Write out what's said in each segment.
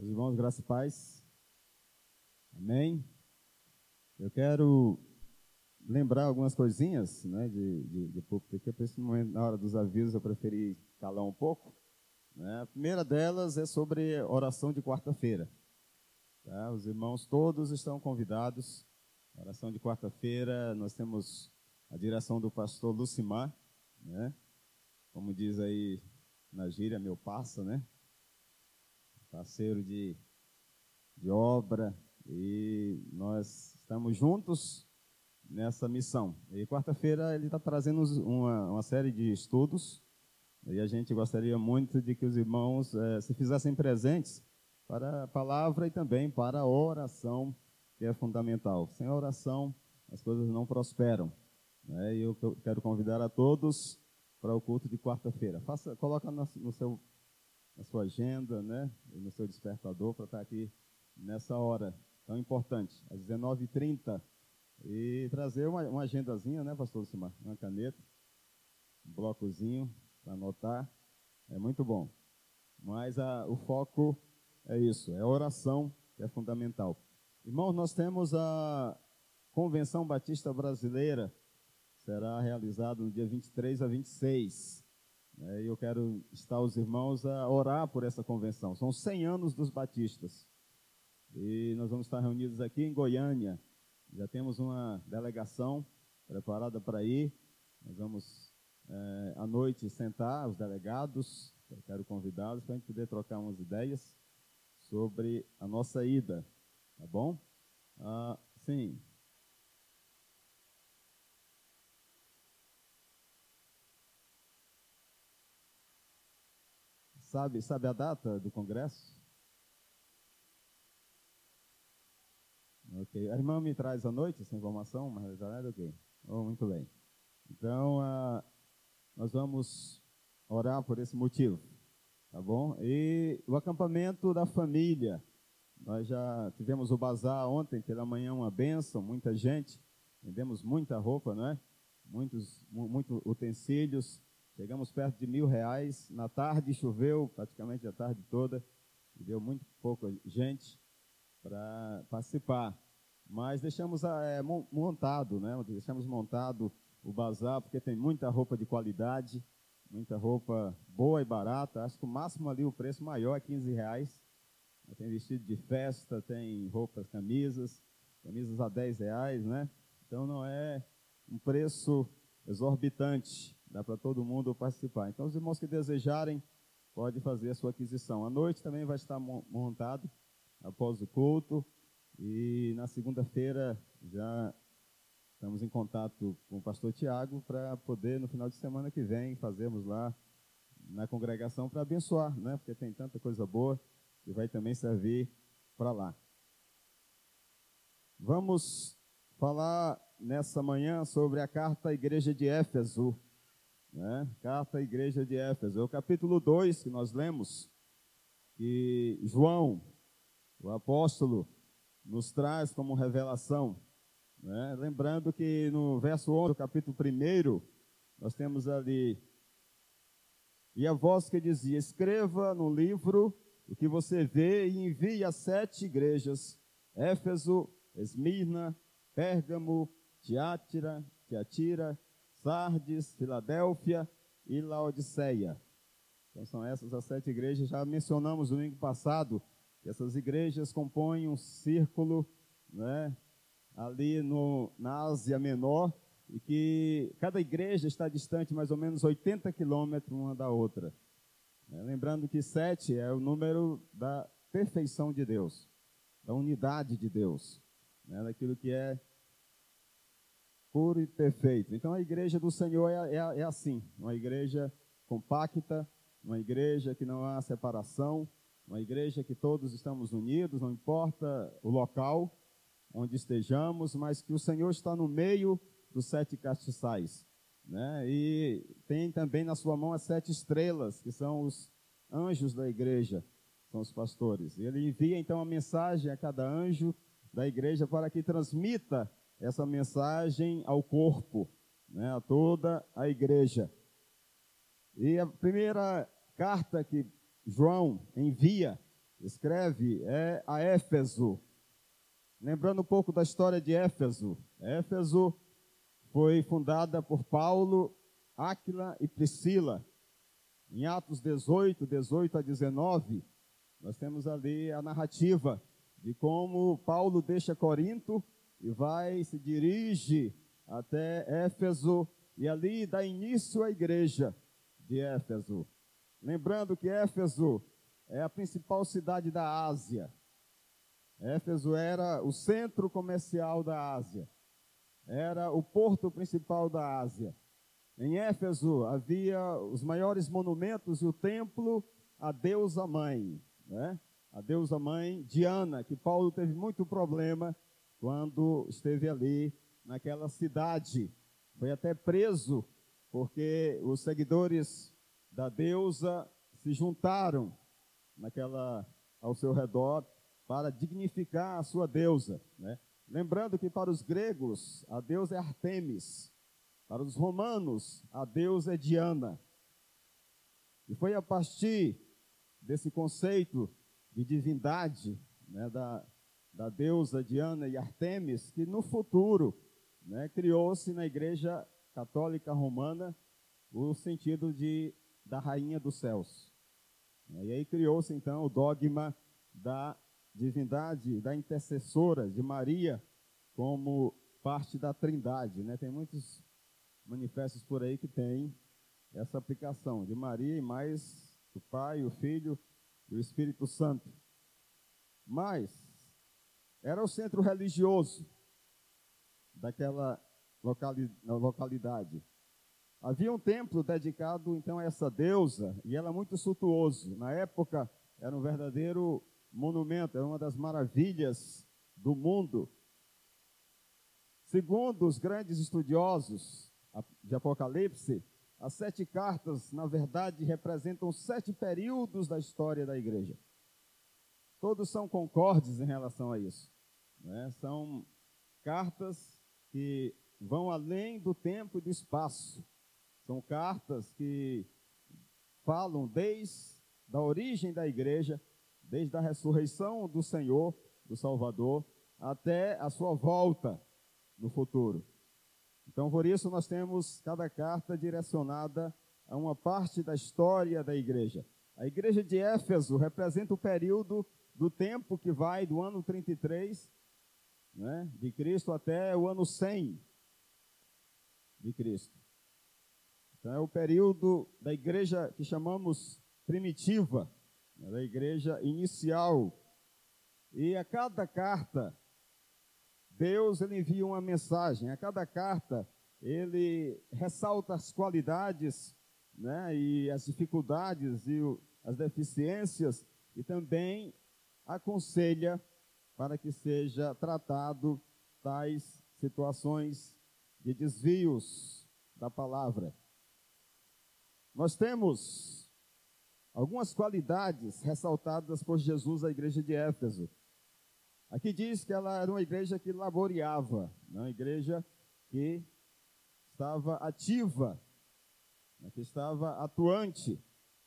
Meus irmãos, graça e paz. Amém. Eu quero lembrar algumas coisinhas né, de, de, de aqui. Por esse momento, na hora dos avisos, eu preferi calar um pouco. Né? A primeira delas é sobre oração de quarta-feira. Tá? Os irmãos todos estão convidados. Oração de quarta-feira, nós temos a direção do pastor Lucimar, né? como diz aí na gíria, meu passa, né? Parceiro de, de obra, e nós estamos juntos nessa missão. E quarta-feira ele está trazendo uma, uma série de estudos, e a gente gostaria muito de que os irmãos eh, se fizessem presentes para a palavra e também para a oração, que é fundamental. Sem oração, as coisas não prosperam. Né? E eu quero convidar a todos para o culto de quarta-feira. Faça, coloca no, no, seu, na sua agenda, né, no seu despertador para estar aqui nessa hora tão importante, às 19h30. E trazer uma, uma agendazinha, né, pastor Lucimar? Uma caneta, um blocozinho para anotar. É muito bom. Mas a, o foco é isso, é oração, que é fundamental. Irmãos, nós temos a Convenção Batista Brasileira será realizado no dia 23 a 26. Né, e eu quero estar os irmãos a orar por essa convenção. São 100 anos dos batistas. E nós vamos estar reunidos aqui em Goiânia. Já temos uma delegação preparada para ir. Nós vamos é, à noite sentar os delegados. Eu quero convidá-los para a gente poder trocar umas ideias sobre a nossa ida. Tá bom? Ah, sim. Sabe, sabe a data do congresso? Ok. A irmã me traz à noite essa informação, mas já é ok. Oh, muito bem. Então, uh, nós vamos orar por esse motivo, tá bom? E o acampamento da família. Nós já tivemos o bazar ontem, pela manhã, uma benção, muita gente. Vendemos muita roupa, não é? Muitos, muitos utensílios. Chegamos perto de mil reais. Na tarde choveu praticamente a tarde toda. E deu muito pouca gente para participar. Mas deixamos é, montado, né? Deixamos montado o bazar, porque tem muita roupa de qualidade, muita roupa boa e barata. Acho que o máximo ali, o preço maior é 15 reais. Tem vestido de festa, tem roupas, camisas, camisas a 10 reais, né? Então não é um preço exorbitante dá para todo mundo participar. Então, os irmãos que desejarem, pode fazer a sua aquisição. À noite também vai estar montado após o culto. E na segunda-feira já estamos em contato com o pastor Tiago para poder, no final de semana que vem, fazermos lá na congregação para abençoar, né? Porque tem tanta coisa boa que vai também servir para lá. Vamos falar nessa manhã sobre a carta à igreja de Éfeso. Né? Carta à igreja de Éfeso, é o capítulo 2 que nós lemos, que João, o apóstolo, nos traz como revelação. Né? Lembrando que no verso 11 do capítulo 1, nós temos ali, e a voz que dizia: Escreva no livro o que você vê e envie a sete igrejas: Éfeso, Esmirna, Pérgamo, Tiátira, Tiatira, Sardes, Filadélfia e Laodiceia. Então são essas as sete igrejas. Já mencionamos no domingo passado que essas igrejas compõem um círculo né, ali no, na Ásia Menor e que cada igreja está distante mais ou menos 80 quilômetros uma da outra. É, lembrando que sete é o número da perfeição de Deus, da unidade de Deus, né, daquilo que é puro e perfeito. Então a igreja do Senhor é, é, é assim, uma igreja compacta, uma igreja que não há separação, uma igreja que todos estamos unidos, não importa o local onde estejamos, mas que o Senhor está no meio dos sete castiçais. Né? E tem também na sua mão as sete estrelas, que são os anjos da igreja, são os pastores. Ele envia então a mensagem a cada anjo da igreja para que transmita essa mensagem ao corpo, né, a toda a igreja. E a primeira carta que João envia escreve é a Éfeso. Lembrando um pouco da história de Éfeso. Éfeso foi fundada por Paulo, Áquila e Priscila. Em Atos 18, 18 a 19, nós temos ali a narrativa de como Paulo deixa Corinto e vai, se dirige até Éfeso e ali dá início à igreja de Éfeso. Lembrando que Éfeso é a principal cidade da Ásia. Éfeso era o centro comercial da Ásia. Era o porto principal da Ásia. Em Éfeso havia os maiores monumentos e o templo à deusa mãe, né? a deusa mãe Diana, que Paulo teve muito problema quando esteve ali naquela cidade. Foi até preso porque os seguidores da deusa se juntaram naquela ao seu redor para dignificar a sua deusa, né? Lembrando que para os gregos a deusa é Artemis, para os romanos a deusa é Diana. E foi a partir desse conceito de divindade né, da, da deusa Diana e Artemis que no futuro né, criou-se na Igreja Católica Romana o sentido de da rainha dos céus. E aí criou-se então o dogma da divindade, da intercessora de Maria como parte da Trindade, né? Tem muitos manifestos por aí que tem essa aplicação de Maria e mais o Pai, o Filho e o Espírito Santo. Mas era o centro religioso daquela localidade. Havia um templo dedicado então a essa deusa e ela muito suntuoso. Na época era um verdadeiro monumento, era uma das maravilhas do mundo. Segundo os grandes estudiosos de Apocalipse, as sete cartas, na verdade, representam sete períodos da história da igreja. Todos são concordes em relação a isso. Né? São cartas que vão além do tempo e do espaço. São cartas que falam desde a origem da igreja, desde a ressurreição do Senhor, do Salvador, até a sua volta no futuro. Então, por isso, nós temos cada carta direcionada a uma parte da história da igreja. A igreja de Éfeso representa o período do tempo que vai do ano 33 né, de Cristo até o ano 100 de Cristo. Então, é o período da igreja que chamamos primitiva, né, da igreja inicial. E a cada carta, Deus ele envia uma mensagem. A cada carta, ele ressalta as qualidades né, e as dificuldades e o, as deficiências e também aconselha para que seja tratado tais situações de desvios da palavra. Nós temos algumas qualidades ressaltadas por Jesus à igreja de Éfeso. Aqui diz que ela era uma igreja que laboreava, né? uma igreja que estava ativa, né? que estava atuante,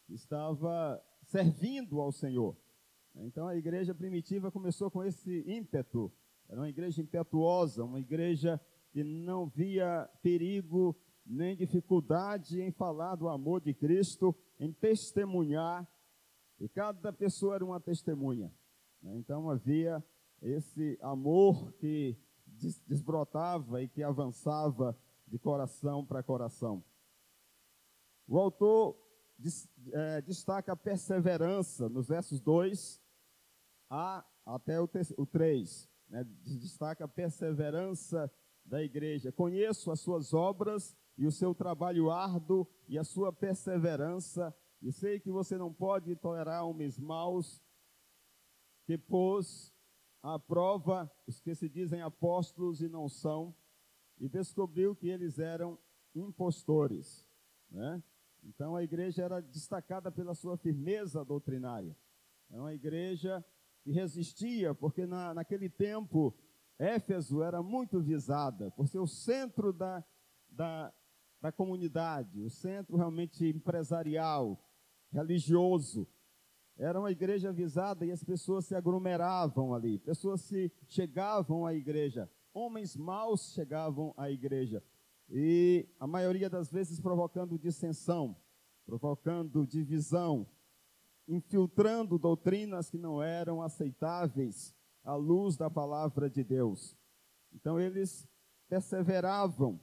que estava servindo ao Senhor. Então a igreja primitiva começou com esse ímpeto, era uma igreja impetuosa, uma igreja que não via perigo nem dificuldade em falar do amor de Cristo, em testemunhar, e cada pessoa era uma testemunha. Né? Então havia esse amor que desbrotava e que avançava de coração para coração. O autor é, destaca a perseverança nos versos 2 a até o, o 3. Né? Destaca a perseverança da igreja. Conheço as suas obras e o seu trabalho árduo e a sua perseverança, e sei que você não pode tolerar homens maus, que pôs à prova os que se dizem apóstolos e não são, e descobriu que eles eram impostores. Né? Então a igreja era destacada pela sua firmeza doutrinária. É uma igreja que resistia, porque na, naquele tempo Éfeso era muito visada por ser o centro da, da, da comunidade, o centro realmente empresarial, religioso. era uma igreja avisada e as pessoas se aglomeravam ali, pessoas se chegavam à igreja, homens maus chegavam à igreja, e a maioria das vezes provocando dissensão, provocando divisão, infiltrando doutrinas que não eram aceitáveis à luz da palavra de Deus. Então eles perseveravam.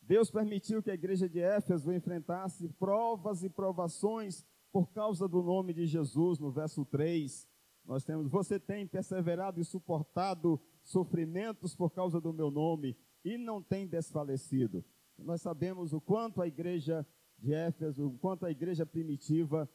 Deus permitiu que a igreja de Éfeso enfrentasse provas e provações por causa do nome de Jesus, no verso 3. Nós temos: Você tem perseverado e suportado sofrimentos por causa do meu nome e não tem desfalecido. Nós sabemos o quanto a igreja de Éfeso, o quanto a igreja primitiva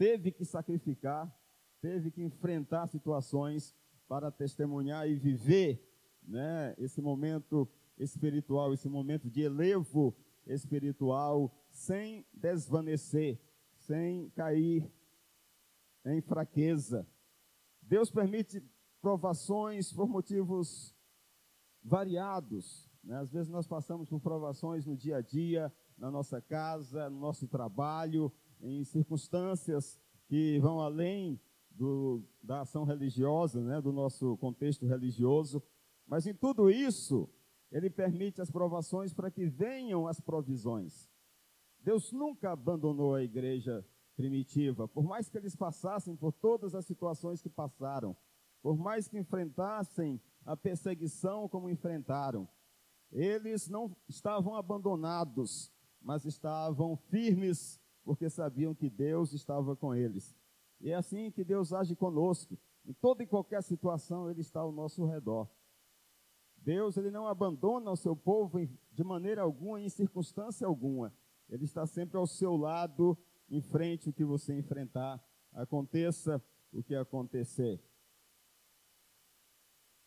teve que sacrificar, teve que enfrentar situações para testemunhar e viver né, esse momento espiritual, esse momento de elevo espiritual, sem desvanecer, sem cair em fraqueza. Deus permite provações por motivos variados. Né? Às vezes nós passamos por provações no dia a dia, na nossa casa, no nosso trabalho, em circunstâncias que vão além do, da ação religiosa, né, do nosso contexto religioso. Mas em tudo isso, Ele permite as provações para que venham as provisões. Deus nunca abandonou a igreja primitiva, por mais que eles passassem por todas as situações que passaram, por mais que enfrentassem a perseguição como enfrentaram, eles não estavam abandonados, mas estavam firmes porque sabiam que Deus estava com eles. E é assim que Deus age conosco. Em toda e qualquer situação, Ele está ao nosso redor. Deus, Ele não abandona o seu povo de maneira alguma, em circunstância alguma. Ele está sempre ao seu lado, em frente o que você enfrentar, aconteça o que acontecer.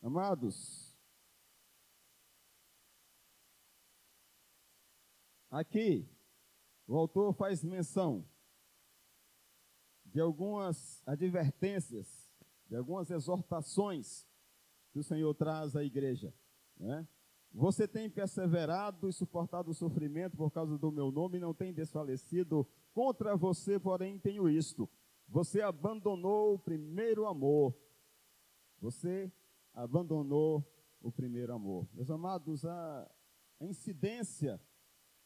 Amados, aqui o autor faz menção de algumas advertências, de algumas exortações que o Senhor traz à igreja. Né? Você tem perseverado e suportado o sofrimento por causa do meu nome não tem desfalecido. Contra você, porém, tenho isto: você abandonou o primeiro amor. Você abandonou o primeiro amor. Meus amados, a incidência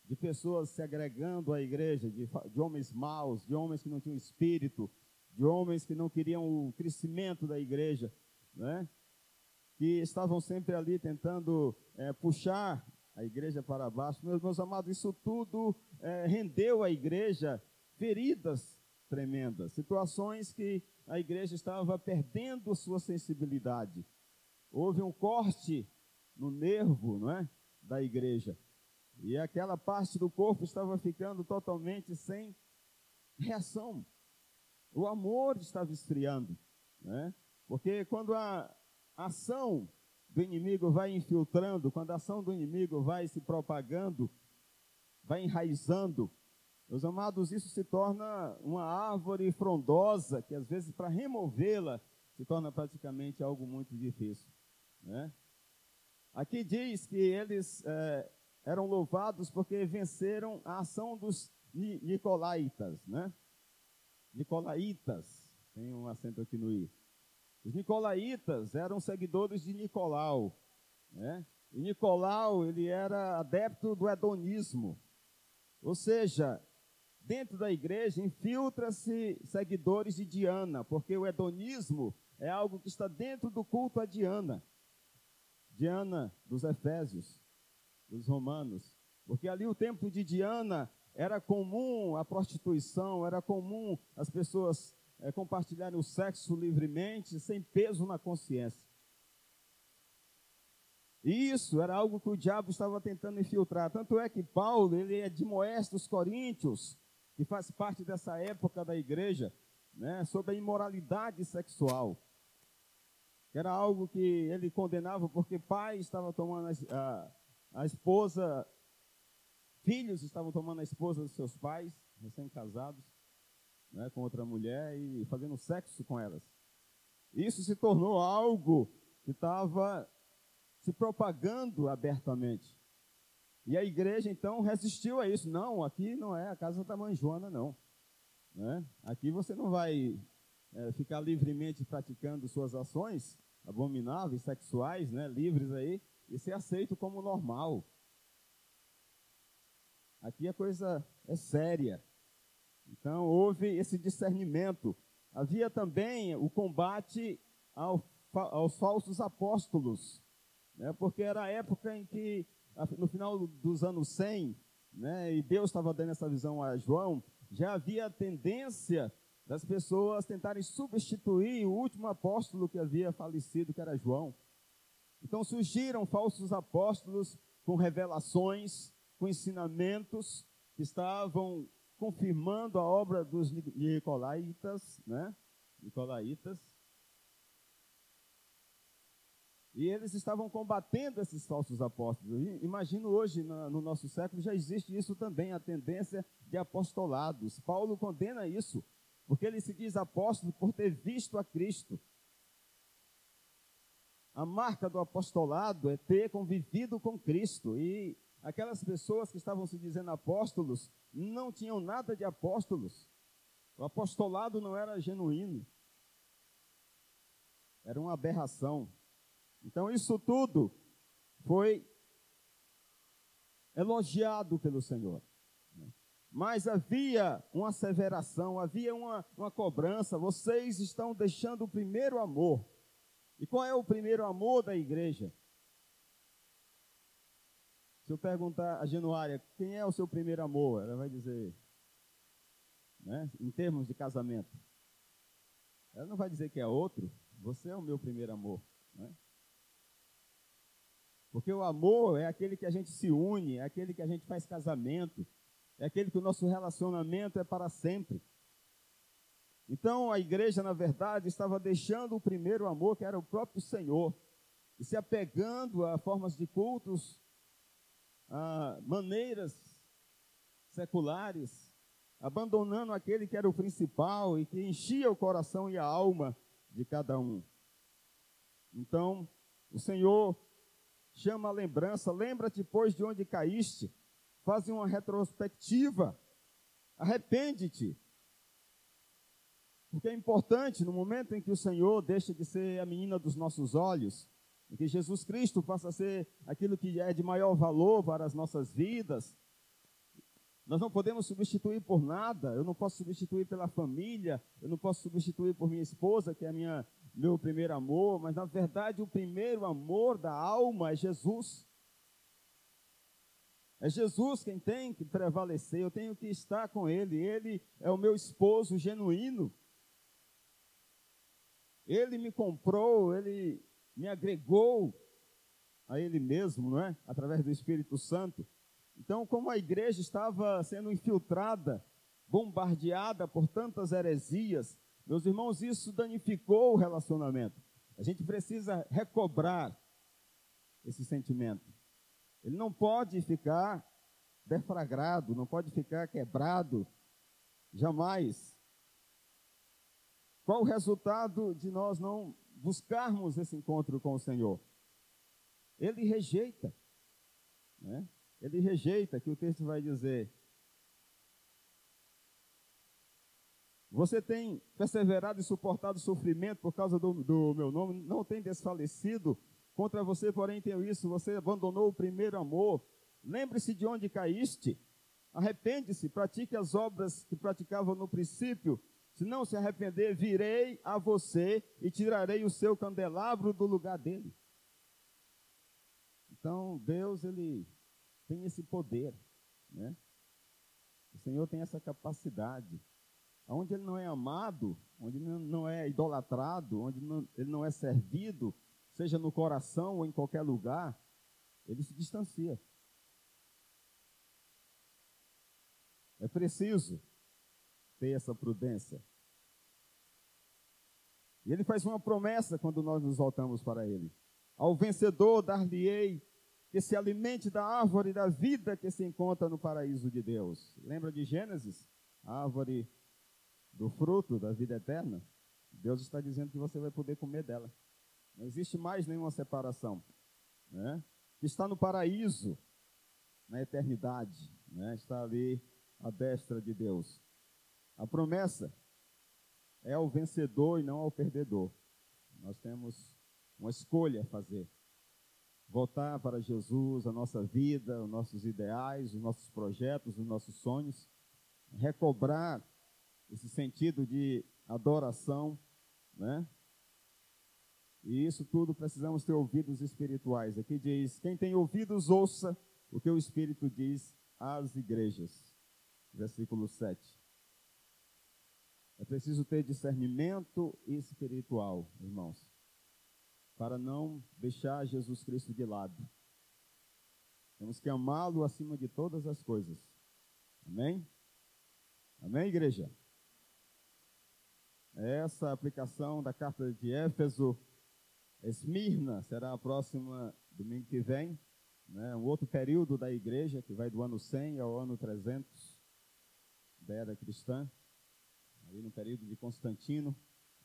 de pessoas se agregando à igreja, de, de homens maus, de homens que não tinham espírito, de homens que não queriam o crescimento da igreja, né? que estavam sempre ali tentando é, puxar a igreja para baixo. Meus, meus amados, isso tudo é, rendeu à igreja feridas tremendas, situações que a igreja estava perdendo sua sensibilidade. Houve um corte no nervo não é, da igreja. E aquela parte do corpo estava ficando totalmente sem reação. O amor estava esfriando. Né? Porque quando a ação do inimigo vai infiltrando, quando a ação do inimigo vai se propagando, vai enraizando, meus amados, isso se torna uma árvore frondosa que às vezes para removê-la se torna praticamente algo muito difícil. Né? Aqui diz que eles é, eram louvados porque venceram a ação dos Nicolaitas, né? Nicolaitas, tem um acento aqui no i. Os Nicolaitas eram seguidores de Nicolau, né? E Nicolau, ele era adepto do hedonismo. Ou seja, dentro da igreja infiltra-se seguidores de Diana, porque o hedonismo é algo que está dentro do culto a Diana. Diana dos Efésios, dos Romanos, porque ali o templo de Diana era comum a prostituição, era comum as pessoas é, compartilharem o sexo livremente, sem peso na consciência. E isso era algo que o diabo estava tentando infiltrar. Tanto é que Paulo, ele é de Moés dos Coríntios, que faz parte dessa época da igreja, né, sobre a imoralidade sexual. Era algo que ele condenava porque pai estava tomando a, a esposa, filhos estavam tomando a esposa dos seus pais, recém-casados, né, com outra mulher e fazendo sexo com elas. Isso se tornou algo que estava se propagando abertamente. E a igreja então resistiu a isso. Não, aqui não é a casa da mãe Joana, não. Né? Aqui você não vai é, ficar livremente praticando suas ações abomináveis, sexuais, né? livres aí, e ser aceito como normal. Aqui a coisa é séria. Então houve esse discernimento. Havia também o combate ao, aos falsos apóstolos, né? porque era a época em que, no final dos anos 100, né? e Deus estava dando essa visão a João, já havia tendência das pessoas tentarem substituir o último apóstolo que havia falecido, que era João. Então surgiram falsos apóstolos com revelações, com ensinamentos que estavam confirmando a obra dos Nicolaitas, né? Nicolaitas. E eles estavam combatendo esses falsos apóstolos. Imagino hoje, no nosso século, já existe isso também, a tendência de apostolados. Paulo condena isso, porque ele se diz apóstolo por ter visto a Cristo. A marca do apostolado é ter convivido com Cristo. E aquelas pessoas que estavam se dizendo apóstolos não tinham nada de apóstolos. O apostolado não era genuíno. Era uma aberração. Então, isso tudo foi elogiado pelo Senhor. Mas havia uma asseveração, havia uma, uma cobrança. Vocês estão deixando o primeiro amor. E qual é o primeiro amor da igreja? Se eu perguntar a Genuária, quem é o seu primeiro amor? Ela vai dizer, né, em termos de casamento. Ela não vai dizer que é outro. Você é o meu primeiro amor. Né? Porque o amor é aquele que a gente se une, é aquele que a gente faz casamento, é aquele que o nosso relacionamento é para sempre. Então a igreja, na verdade, estava deixando o primeiro amor, que era o próprio Senhor, e se apegando a formas de cultos a maneiras seculares, abandonando aquele que era o principal e que enchia o coração e a alma de cada um. Então, o Senhor chama a lembrança, lembra-te, pois, de onde caíste, faz uma retrospectiva, arrepende-te. Porque é importante, no momento em que o Senhor deixa de ser a menina dos nossos olhos, que Jesus Cristo passa a ser aquilo que é de maior valor para as nossas vidas. Nós não podemos substituir por nada. Eu não posso substituir pela família, eu não posso substituir por minha esposa, que é minha, meu primeiro amor, mas na verdade o primeiro amor da alma é Jesus. É Jesus quem tem que prevalecer, eu tenho que estar com Ele, Ele é o meu esposo genuíno. Ele me comprou, Ele me agregou a Ele mesmo, não é? Através do Espírito Santo. Então, como a igreja estava sendo infiltrada, bombardeada por tantas heresias, meus irmãos, isso danificou o relacionamento. A gente precisa recobrar esse sentimento. Ele não pode ficar defragrado, não pode ficar quebrado, jamais. Qual o resultado de nós não buscarmos esse encontro com o Senhor. Ele rejeita, né? Ele rejeita, que o texto vai dizer. Você tem perseverado e suportado sofrimento por causa do, do meu nome, não tem desfalecido. Contra você, porém, tenho isso: você abandonou o primeiro amor. Lembre-se de onde caíste. Arrepende-se, pratique as obras que praticava no princípio. Se não se arrepender, virei a você e tirarei o seu candelabro do lugar dele. Então, Deus, ele tem esse poder, né? O Senhor tem essa capacidade. Onde ele não é amado, onde ele não é idolatrado, onde ele não é servido, seja no coração ou em qualquer lugar, ele se distancia. É preciso ter essa prudência. E ele faz uma promessa quando nós nos voltamos para ele. Ao vencedor dar-lhe-ei que se alimente da árvore da vida que se encontra no paraíso de Deus. Lembra de Gênesis? A árvore do fruto da vida eterna. Deus está dizendo que você vai poder comer dela. Não existe mais nenhuma separação. Né? Está no paraíso, na eternidade. Né? Está ali à destra de Deus. A promessa é ao vencedor e não ao perdedor. Nós temos uma escolha a fazer. Voltar para Jesus, a nossa vida, os nossos ideais, os nossos projetos, os nossos sonhos. Recobrar esse sentido de adoração, né? E isso tudo precisamos ter ouvidos espirituais. Aqui diz: quem tem ouvidos, ouça o que o Espírito diz às igrejas. Versículo 7. É preciso ter discernimento espiritual, irmãos, para não deixar Jesus Cristo de lado. Temos que amá-lo acima de todas as coisas. Amém? Amém, igreja? Essa aplicação da carta de Éfeso, Esmirna, será a próxima domingo que vem. Né? Um outro período da igreja, que vai do ano 100 ao ano 300 da era cristã ali no período de Constantino,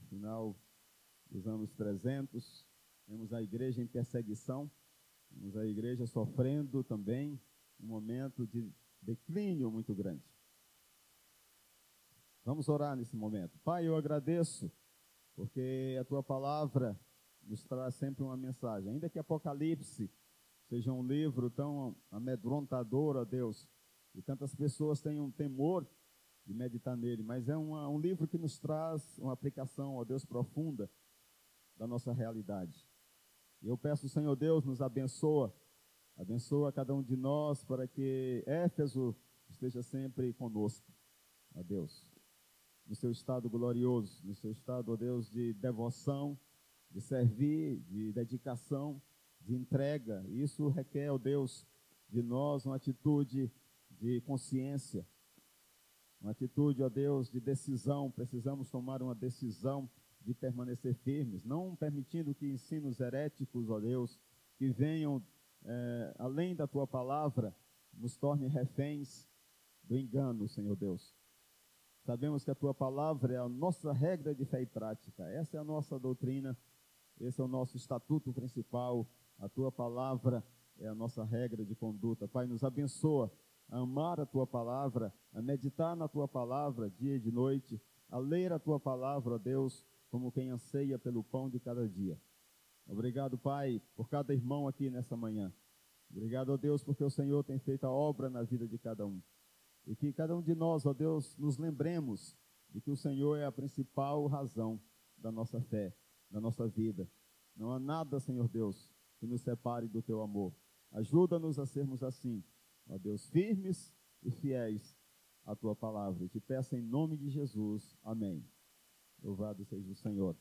no final dos anos 300, temos a igreja em perseguição, temos a igreja sofrendo também um momento de declínio muito grande. Vamos orar nesse momento. Pai, eu agradeço, porque a tua palavra nos traz sempre uma mensagem. Ainda que Apocalipse seja um livro tão amedrontador, ó Deus, e tantas pessoas tenham temor de meditar nele, mas é uma, um livro que nos traz uma aplicação, ó Deus, profunda da nossa realidade. E eu peço, Senhor Deus, nos abençoa, abençoa cada um de nós para que Éfeso esteja sempre conosco, ó Deus, no seu estado glorioso, no seu estado, ó Deus, de devoção, de servir, de dedicação, de entrega. Isso requer, ó Deus, de nós uma atitude de consciência, uma atitude, ó Deus, de decisão. Precisamos tomar uma decisão de permanecer firmes, não permitindo que ensinos heréticos, ó Deus, que venham é, além da tua palavra, nos torne reféns do engano, Senhor Deus. Sabemos que a tua palavra é a nossa regra de fé e prática, essa é a nossa doutrina, esse é o nosso estatuto principal. A tua palavra é a nossa regra de conduta. Pai, nos abençoa a amar a tua palavra, a meditar na tua palavra dia e de noite, a ler a tua palavra, ó Deus, como quem anseia pelo pão de cada dia. Obrigado, Pai, por cada irmão aqui nessa manhã. Obrigado, ó Deus, porque o Senhor tem feito a obra na vida de cada um. E que cada um de nós, ó Deus, nos lembremos de que o Senhor é a principal razão da nossa fé, da nossa vida. Não há nada, Senhor Deus, que nos separe do teu amor. Ajuda-nos a sermos assim ó Deus, firmes e fiéis à tua palavra. Te peço em nome de Jesus. Amém. Louvado seja o Senhor.